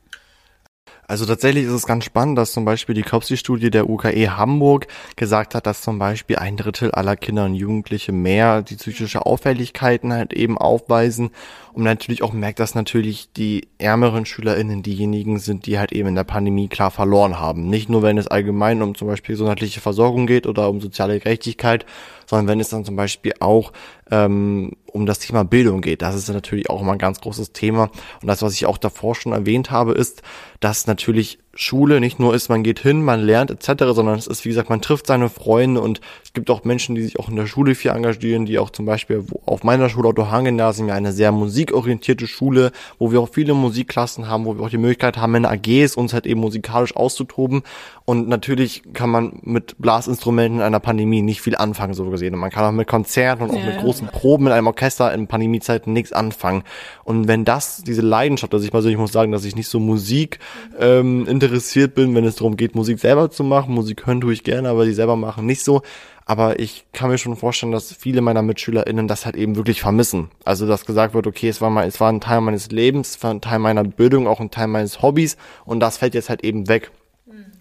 Also tatsächlich ist es ganz spannend, dass zum Beispiel die COPSI-Studie der UKE Hamburg gesagt hat, dass zum Beispiel ein Drittel aller Kinder und Jugendliche mehr die psychische Auffälligkeiten halt eben aufweisen und natürlich auch merkt, dass natürlich die ärmeren SchülerInnen diejenigen sind, die halt eben in der Pandemie klar verloren haben. Nicht nur, wenn es allgemein um zum Beispiel gesundheitliche Versorgung geht oder um soziale Gerechtigkeit, sondern wenn es dann zum Beispiel auch ähm, um das Thema Bildung geht. Das ist natürlich auch immer ein ganz großes Thema. Und das, was ich auch davor schon erwähnt habe, ist, dass natürlich Schule nicht nur ist, man geht hin, man lernt etc., sondern es ist, wie gesagt, man trifft seine Freunde und es gibt auch Menschen, die sich auch in der Schule viel engagieren, die auch zum Beispiel auf meiner Schule Otto Hahn Gymnasium ja eine sehr musikorientierte Schule, wo wir auch viele Musikklassen haben, wo wir auch die Möglichkeit haben, in AGs uns halt eben musikalisch auszutoben und natürlich kann man mit Blasinstrumenten in einer Pandemie nicht viel anfangen, so gesehen. Und man kann auch mit Konzerten und auch ja, mit großen Proben in einem Orchester in Pandemiezeiten nichts anfangen. Und wenn das, diese Leidenschaft, also ich persönlich muss sagen, dass ich nicht so Musik ähm, interessiert bin, wenn es darum geht, Musik selber zu machen. Musik hören tue ich gerne, aber die selber machen nicht so. Aber ich kann mir schon vorstellen, dass viele meiner MitschülerInnen das halt eben wirklich vermissen. Also, dass gesagt wird, okay, es war mal, es war ein Teil meines Lebens, es war ein Teil meiner Bildung, auch ein Teil meines Hobbys und das fällt jetzt halt eben weg.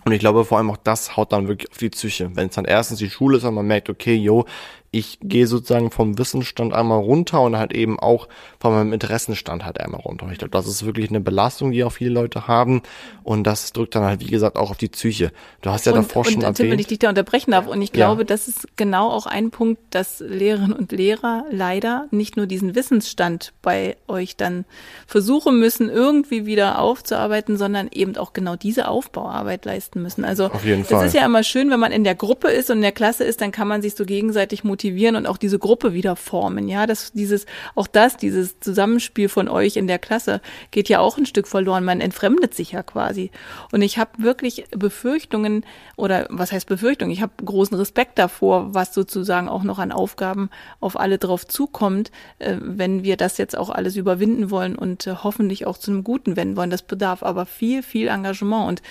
Und ich glaube vor allem auch das haut dann wirklich auf die Psyche. Wenn es dann erstens die Schule ist und man merkt, okay, yo, ich gehe sozusagen vom Wissensstand einmal runter und halt eben auch von meinem Interessenstand halt einmal runter. Ich glaube, das ist wirklich eine Belastung, die auch viele Leute haben und das drückt dann halt, wie gesagt, auch auf die Psyche. Du hast ja und, davor und, schon und, erwähnt. Wenn ich dich da unterbrechen darf und ich glaube, ja. das ist genau auch ein Punkt, dass Lehrerinnen und Lehrer leider nicht nur diesen Wissensstand bei euch dann versuchen müssen, irgendwie wieder aufzuarbeiten, sondern eben auch genau diese Aufbauarbeit leisten müssen. Also es ist ja immer schön, wenn man in der Gruppe ist und in der Klasse ist, dann kann man sich so gegenseitig motivieren motivieren und auch diese Gruppe wieder formen. Ja, das, dieses, auch das, dieses Zusammenspiel von euch in der Klasse geht ja auch ein Stück verloren. Man entfremdet sich ja quasi. Und ich habe wirklich Befürchtungen oder was heißt Befürchtung? Ich habe großen Respekt davor, was sozusagen auch noch an Aufgaben auf alle drauf zukommt, äh, wenn wir das jetzt auch alles überwinden wollen und äh, hoffentlich auch zu einem Guten wenden wollen. Das bedarf aber viel, viel Engagement. Und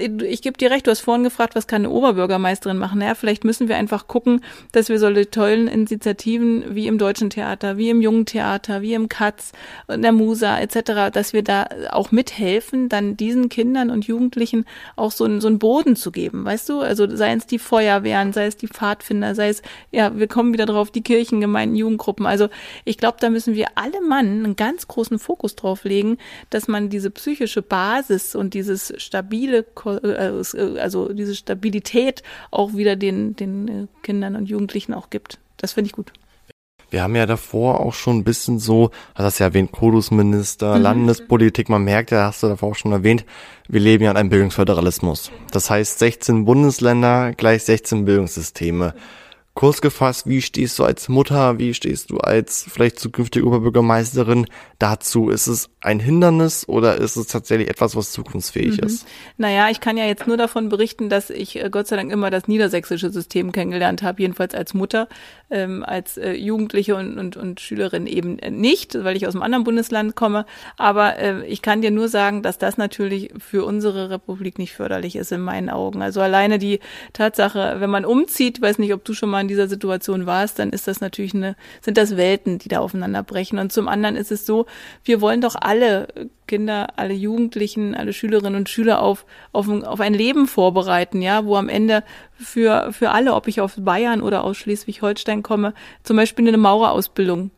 äh, ich gebe dir recht, du hast vorhin gefragt, was kann eine Oberbürgermeisterin machen? Naja, vielleicht müssen wir einfach gucken, dass wir solche tollen Initiativen wie im Deutschen Theater, wie im Jungen Theater, wie im Katz, in der Musa etc., dass wir da auch mithelfen, dann diesen Kindern und Jugendlichen auch so, einen, so einen Boden zu geben, weißt du? Also sei es die Feuerwehren, sei es die Pfadfinder, sei es, ja, wir kommen wieder drauf, die Kirchengemeinden, Jugendgruppen. Also ich glaube, da müssen wir alle Mann einen ganz großen Fokus drauf legen, dass man diese psychische Basis und dieses stabile, äh, also diese Stabilität auch wieder den, den äh, Kindern und Jugendlichen auch gibt. Das finde ich gut. Wir haben ja davor auch schon ein bisschen so, hast das ja erwähnt, Kodusminister, mhm. Landespolitik, man merkt ja, hast du davor auch schon erwähnt, wir leben ja in einem Bildungsföderalismus. Das heißt 16 Bundesländer gleich 16 Bildungssysteme kurz gefasst, wie stehst du als Mutter, wie stehst du als vielleicht zukünftige Oberbürgermeisterin dazu? Ist es ein Hindernis oder ist es tatsächlich etwas, was zukunftsfähig mhm. ist? Naja, ich kann ja jetzt nur davon berichten, dass ich äh, Gott sei Dank immer das niedersächsische System kennengelernt habe, jedenfalls als Mutter, ähm, als äh, Jugendliche und, und, und Schülerin eben äh, nicht, weil ich aus einem anderen Bundesland komme. Aber äh, ich kann dir nur sagen, dass das natürlich für unsere Republik nicht förderlich ist in meinen Augen. Also alleine die Tatsache, wenn man umzieht, weiß nicht, ob du schon mal in dieser Situation warst, dann ist das natürlich eine, sind das Welten, die da aufeinander brechen. Und zum anderen ist es so, wir wollen doch alle Kinder, alle Jugendlichen, alle Schülerinnen und Schüler auf, auf, auf ein Leben vorbereiten, ja, wo am Ende für, für alle, ob ich aus Bayern oder aus Schleswig-Holstein komme, zum Beispiel eine Maurerausbildung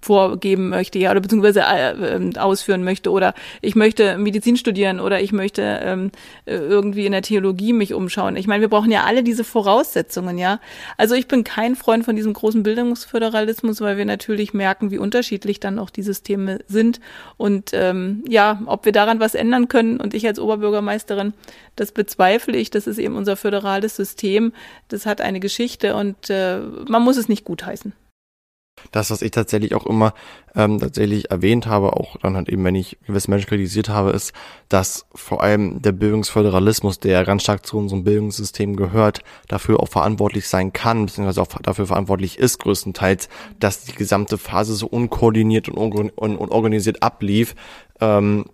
vorgeben möchte, ja, oder beziehungsweise äh, ähm, ausführen möchte, oder ich möchte Medizin studieren oder ich möchte ähm, äh, irgendwie in der Theologie mich umschauen. Ich meine, wir brauchen ja alle diese Voraussetzungen, ja. Also ich bin kein Freund von diesem großen Bildungsföderalismus, weil wir natürlich merken, wie unterschiedlich dann auch die Systeme sind und ähm, ja, ob wir daran was ändern können. Und ich als Oberbürgermeisterin, das bezweifle ich. Das ist eben unser föderales System. Das hat eine Geschichte und äh, man muss es nicht gutheißen. Das, was ich tatsächlich auch immer ähm, tatsächlich erwähnt habe, auch dann halt eben, wenn ich gewisse Menschen kritisiert habe, ist, dass vor allem der Bildungsföderalismus, der ganz stark zu unserem Bildungssystem gehört, dafür auch verantwortlich sein kann, beziehungsweise auch dafür verantwortlich ist, größtenteils, dass die gesamte Phase so unkoordiniert und unorganisiert ablief. Ähm,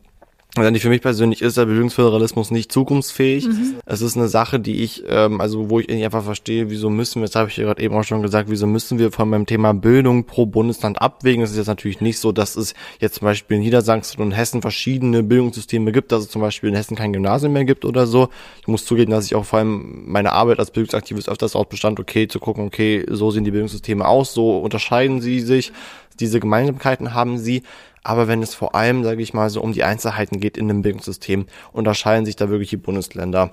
also für mich persönlich ist der Bildungsföderalismus nicht zukunftsfähig. Mhm. Es ist eine Sache, die ich, ähm, also wo ich nicht einfach verstehe, wieso müssen wir, das habe ich ja gerade eben auch schon gesagt, wieso müssen wir von meinem Thema Bildung pro Bundesland abwägen. Es ist jetzt natürlich nicht so, dass es jetzt zum Beispiel in Niedersachsen und Hessen verschiedene Bildungssysteme gibt, dass es zum Beispiel in Hessen kein Gymnasium mehr gibt oder so. Ich muss zugeben, dass ich auch vor allem meine Arbeit als Bildungsaktivist öfters auch bestand, okay, zu gucken, okay, so sehen die Bildungssysteme aus, so unterscheiden sie sich, diese Gemeinsamkeiten haben sie. Aber wenn es vor allem, sage ich mal, so um die Einzelheiten geht in dem Bildungssystem, unterscheiden sich da wirklich die Bundesländer.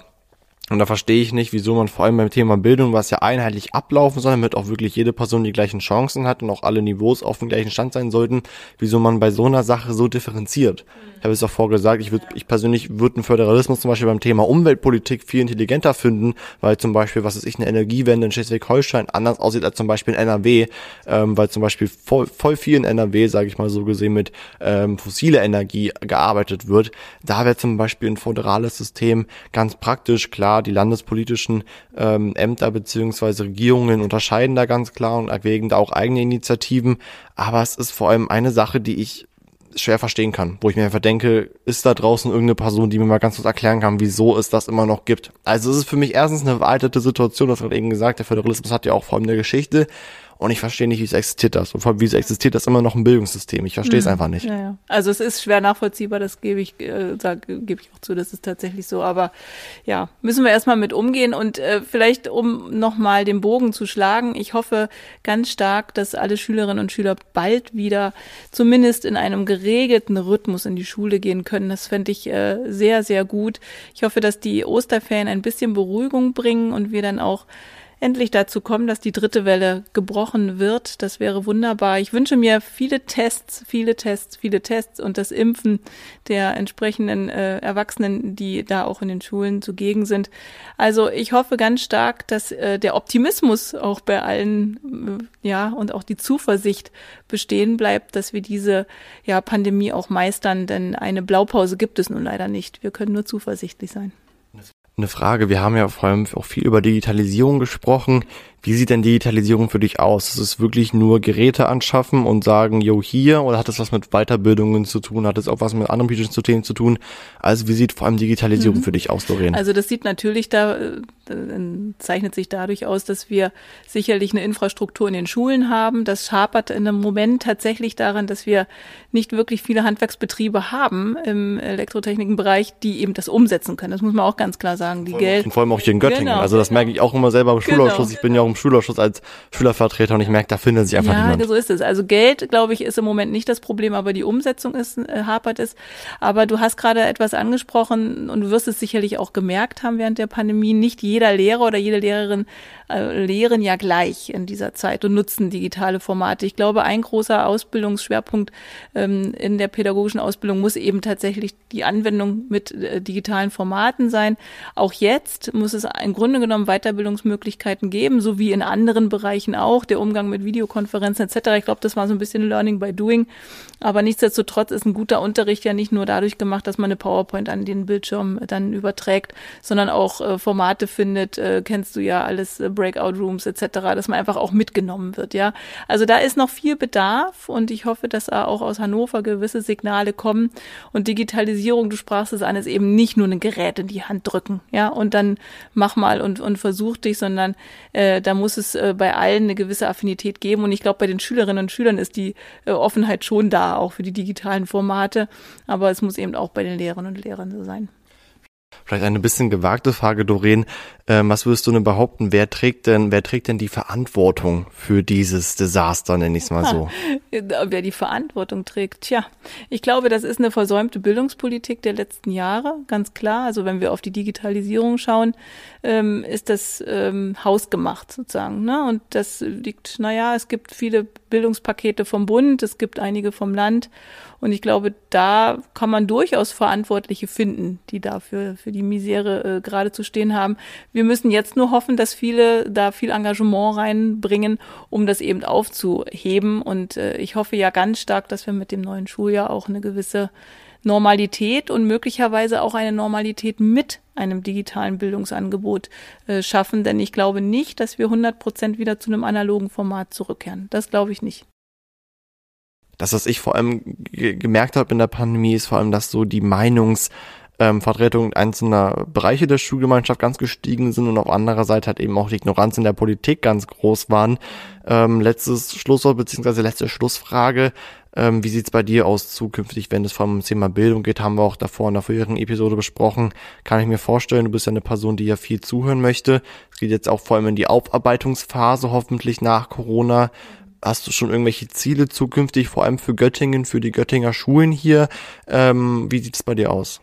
Und da verstehe ich nicht, wieso man vor allem beim Thema Bildung, was ja einheitlich ablaufen soll, damit auch wirklich jede Person die gleichen Chancen hat und auch alle Niveaus auf dem gleichen Stand sein sollten, wieso man bei so einer Sache so differenziert. Ich habe es auch vorgesagt, ich, würd, ich persönlich würde einen Föderalismus zum Beispiel beim Thema Umweltpolitik viel intelligenter finden, weil zum Beispiel, was ist ich, eine Energiewende in Schleswig-Holstein anders aussieht als zum Beispiel in NRW, ähm, weil zum Beispiel voll, voll viel in NRW, sage ich mal so gesehen, mit ähm, fossile Energie gearbeitet wird. Da wäre zum Beispiel ein föderales System ganz praktisch, klar, klar, die landespolitischen ähm, Ämter beziehungsweise Regierungen unterscheiden da ganz klar und erwägen da auch eigene Initiativen. Aber es ist vor allem eine Sache, die ich schwer verstehen kann, wo ich mir einfach denke, ist da draußen irgendeine Person, die mir mal ganz kurz erklären kann, wieso es das immer noch gibt. Also es ist für mich erstens eine veraltete Situation, das hat eben gesagt, der Föderalismus hat ja auch vor allem eine Geschichte und ich verstehe nicht, wie es existiert das. Und vor allem, wie es existiert das immer noch ein Bildungssystem. Ich verstehe es mhm. einfach nicht. Ja, ja. Also es ist schwer nachvollziehbar, das gebe ich, äh, gebe ich auch zu, das ist tatsächlich so. Aber ja, müssen wir erstmal mit umgehen und äh, vielleicht, um nochmal den Bogen zu schlagen, ich hoffe ganz stark, dass alle Schülerinnen und Schüler bald wieder zumindest in einem geregelten Rhythmus in die Schule gehen können. Das fände ich äh, sehr, sehr gut. Ich hoffe, dass die Osterferien ein bisschen Beruhigung bringen und wir dann auch endlich dazu kommen, dass die dritte Welle gebrochen wird. Das wäre wunderbar. Ich wünsche mir viele Tests, viele Tests, viele Tests und das Impfen der entsprechenden äh, Erwachsenen, die da auch in den Schulen zugegen sind. Also ich hoffe ganz stark, dass äh, der Optimismus auch bei allen, äh, ja, und auch die Zuversicht bestehen bleibt, dass wir diese ja, Pandemie auch meistern, denn eine Blaupause gibt es nun leider nicht. Wir können nur zuversichtlich sein eine Frage. Wir haben ja vor allem auch viel über Digitalisierung gesprochen. Wie sieht denn Digitalisierung für dich aus? Ist es wirklich nur Geräte anschaffen und sagen, yo, hier? Oder hat es was mit Weiterbildungen zu tun? Hat es auch was mit anderen politischen Themen zu tun? Also wie sieht vor allem Digitalisierung mhm. für dich aus, Doreen? Also das sieht natürlich da, äh, zeichnet sich dadurch aus, dass wir sicherlich eine Infrastruktur in den Schulen haben. Das schapert in einem Moment tatsächlich daran, dass wir nicht wirklich viele Handwerksbetriebe haben im Elektrotechnikenbereich, die eben das umsetzen können. Das muss man auch ganz klar sagen. Die Geld. Und vor allem auch hier in Göttingen. Genau, also das merke ich auch immer selber im genau. Schulausschuss. Ich bin ja auch im Schulausschuss als Schülervertreter und ich merke, da findet sich einfach ja, niemand. Ja, so ist es. Also Geld, glaube ich, ist im Moment nicht das Problem, aber die Umsetzung ist, äh, hapert es. Aber du hast gerade etwas angesprochen und du wirst es sicherlich auch gemerkt haben während der Pandemie. Nicht jeder Lehrer oder jede Lehrerin äh, lehren ja gleich in dieser Zeit und nutzen digitale Formate. Ich glaube, ein großer Ausbildungsschwerpunkt ähm, in der pädagogischen Ausbildung muss eben tatsächlich die Anwendung mit äh, digitalen Formaten sein. Auch jetzt muss es im Grunde genommen Weiterbildungsmöglichkeiten geben, so wie in anderen Bereichen auch, der Umgang mit Videokonferenzen etc. Ich glaube, das war so ein bisschen Learning by Doing. Aber nichtsdestotrotz ist ein guter Unterricht ja nicht nur dadurch gemacht, dass man eine PowerPoint an den Bildschirm dann überträgt, sondern auch äh, Formate findet, äh, kennst du ja alles, äh, Breakout Rooms etc., dass man einfach auch mitgenommen wird, ja. Also da ist noch viel Bedarf und ich hoffe, dass da auch aus Hannover gewisse Signale kommen und Digitalisierung, du sprachst es an, ist eben nicht nur ein Gerät in die Hand drücken, ja, und dann mach mal und, und versuch dich, sondern äh, da muss es äh, bei allen eine gewisse Affinität geben und ich glaube, bei den Schülerinnen und Schülern ist die äh, Offenheit schon da auch für die digitalen Formate. Aber es muss eben auch bei den Lehrerinnen und Lehrern so sein. Vielleicht eine bisschen gewagte Frage, Doreen. Ähm, was würdest du denn behaupten? Wer trägt denn, wer trägt denn die Verantwortung für dieses Desaster, nenne ich es mal so? wer die Verantwortung trägt? Tja, ich glaube, das ist eine versäumte Bildungspolitik der letzten Jahre, ganz klar. Also wenn wir auf die Digitalisierung schauen, ähm, ist das ähm, hausgemacht sozusagen. Ne? Und das liegt, naja, es gibt viele Bildungspakete vom Bund, es gibt einige vom Land. Und ich glaube, da kann man durchaus Verantwortliche finden, die dafür für die Misere äh, gerade zu stehen haben. Wir müssen jetzt nur hoffen, dass viele da viel Engagement reinbringen, um das eben aufzuheben. Und äh, ich hoffe ja ganz stark, dass wir mit dem neuen Schuljahr auch eine gewisse Normalität und möglicherweise auch eine Normalität mit einem digitalen Bildungsangebot äh, schaffen. Denn ich glaube nicht, dass wir 100 Prozent wieder zu einem analogen Format zurückkehren. Das glaube ich nicht. Das, was ich vor allem gemerkt habe in der Pandemie, ist vor allem, dass so die Meinungs- ähm, Vertretung einzelner Bereiche der Schulgemeinschaft ganz gestiegen sind und auf anderer Seite hat eben auch die Ignoranz in der Politik ganz groß waren. Ähm, letztes Schlusswort beziehungsweise letzte Schlussfrage. Ähm, wie sieht's bei dir aus zukünftig, wenn es vom Thema Bildung geht? Haben wir auch davor in der vorherigen Episode besprochen. Kann ich mir vorstellen, du bist ja eine Person, die ja viel zuhören möchte. Es geht jetzt auch vor allem in die Aufarbeitungsphase, hoffentlich nach Corona. Hast du schon irgendwelche Ziele zukünftig, vor allem für Göttingen, für die Göttinger Schulen hier? Ähm, wie sieht's bei dir aus?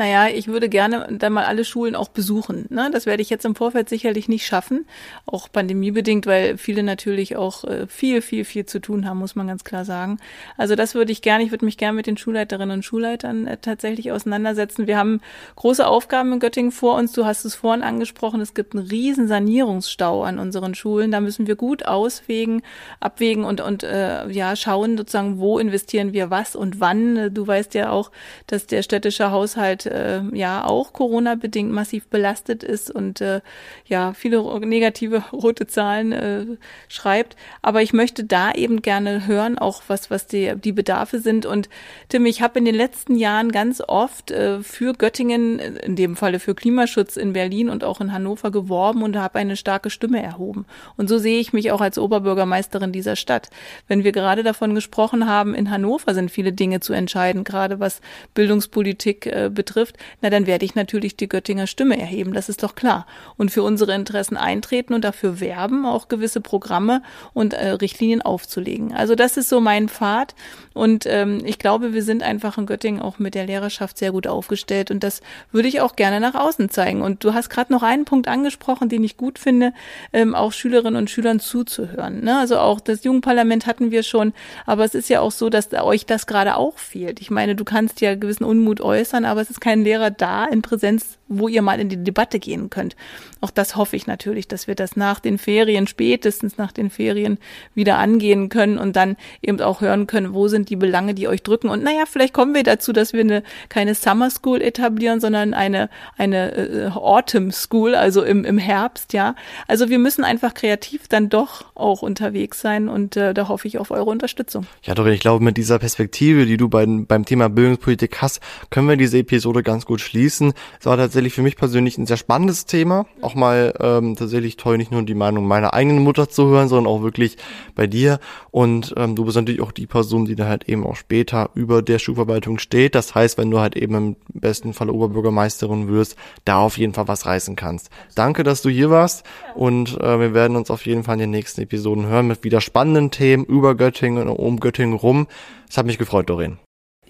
Naja, ich würde gerne dann mal alle Schulen auch besuchen. Ne? Das werde ich jetzt im Vorfeld sicherlich nicht schaffen, auch pandemiebedingt, weil viele natürlich auch äh, viel, viel, viel zu tun haben, muss man ganz klar sagen. Also das würde ich gerne, ich würde mich gerne mit den Schulleiterinnen und Schulleitern äh, tatsächlich auseinandersetzen. Wir haben große Aufgaben in Göttingen vor uns. Du hast es vorhin angesprochen, es gibt einen riesen Sanierungsstau an unseren Schulen. Da müssen wir gut auswägen, abwägen und, und äh, ja, schauen sozusagen, wo investieren wir was und wann. Du weißt ja auch, dass der städtische Haushalt äh, ja auch Corona-bedingt massiv belastet ist und äh, ja viele negative rote Zahlen äh, schreibt. Aber ich möchte da eben gerne hören, auch was, was die, die Bedarfe sind. Und Tim, ich habe in den letzten Jahren ganz oft äh, für Göttingen, in dem Falle für Klimaschutz in Berlin und auch in Hannover geworben und habe eine starke Stimme erhoben. Und so sehe ich mich auch als Oberbürgermeisterin dieser Stadt. Wenn wir gerade davon gesprochen haben, in Hannover sind viele Dinge zu entscheiden, gerade was Bildungspolitik äh, betrifft betrifft, na dann werde ich natürlich die Göttinger Stimme erheben, das ist doch klar. Und für unsere Interessen eintreten und dafür werben, auch gewisse Programme und äh, Richtlinien aufzulegen. Also das ist so mein Pfad. Und ähm, ich glaube, wir sind einfach in Göttingen auch mit der Lehrerschaft sehr gut aufgestellt. Und das würde ich auch gerne nach außen zeigen. Und du hast gerade noch einen Punkt angesprochen, den ich gut finde, ähm, auch Schülerinnen und Schülern zuzuhören. Ne? Also auch das Jugendparlament hatten wir schon, aber es ist ja auch so, dass euch das gerade auch fehlt. Ich meine, du kannst ja gewissen Unmut äußern, aber es ist kein Lehrer da in Präsenz, wo ihr mal in die Debatte gehen könnt. Auch das hoffe ich natürlich, dass wir das nach den Ferien, spätestens nach den Ferien wieder angehen können und dann eben auch hören können, wo sind die Belange, die euch drücken. Und naja, vielleicht kommen wir dazu, dass wir eine, keine Summer School etablieren, sondern eine, eine äh, Autumn School, also im, im Herbst, ja. Also wir müssen einfach kreativ dann doch auch unterwegs sein und äh, da hoffe ich auf eure Unterstützung. Ja, Dorin, ich glaube, mit dieser Perspektive, die du beim, beim Thema Bildungspolitik hast, können wir diese Episode ganz gut schließen. Es war tatsächlich für mich persönlich ein sehr spannendes Thema. Auch mal ähm, tatsächlich toll, nicht nur die Meinung meiner eigenen Mutter zu hören, sondern auch wirklich bei dir. Und ähm, du bist natürlich auch die Person, die da halt eben auch später über der Schulverwaltung steht. Das heißt, wenn du halt eben im besten Fall Oberbürgermeisterin wirst, da auf jeden Fall was reißen kannst. Danke, dass du hier warst und äh, wir werden uns auf jeden Fall in den nächsten Episoden hören mit wieder spannenden Themen über Göttingen und um Göttingen rum. Es hat mich gefreut, Doreen.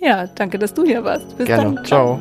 Ja, danke, dass du hier warst. Bis Gerne. dann. Ciao.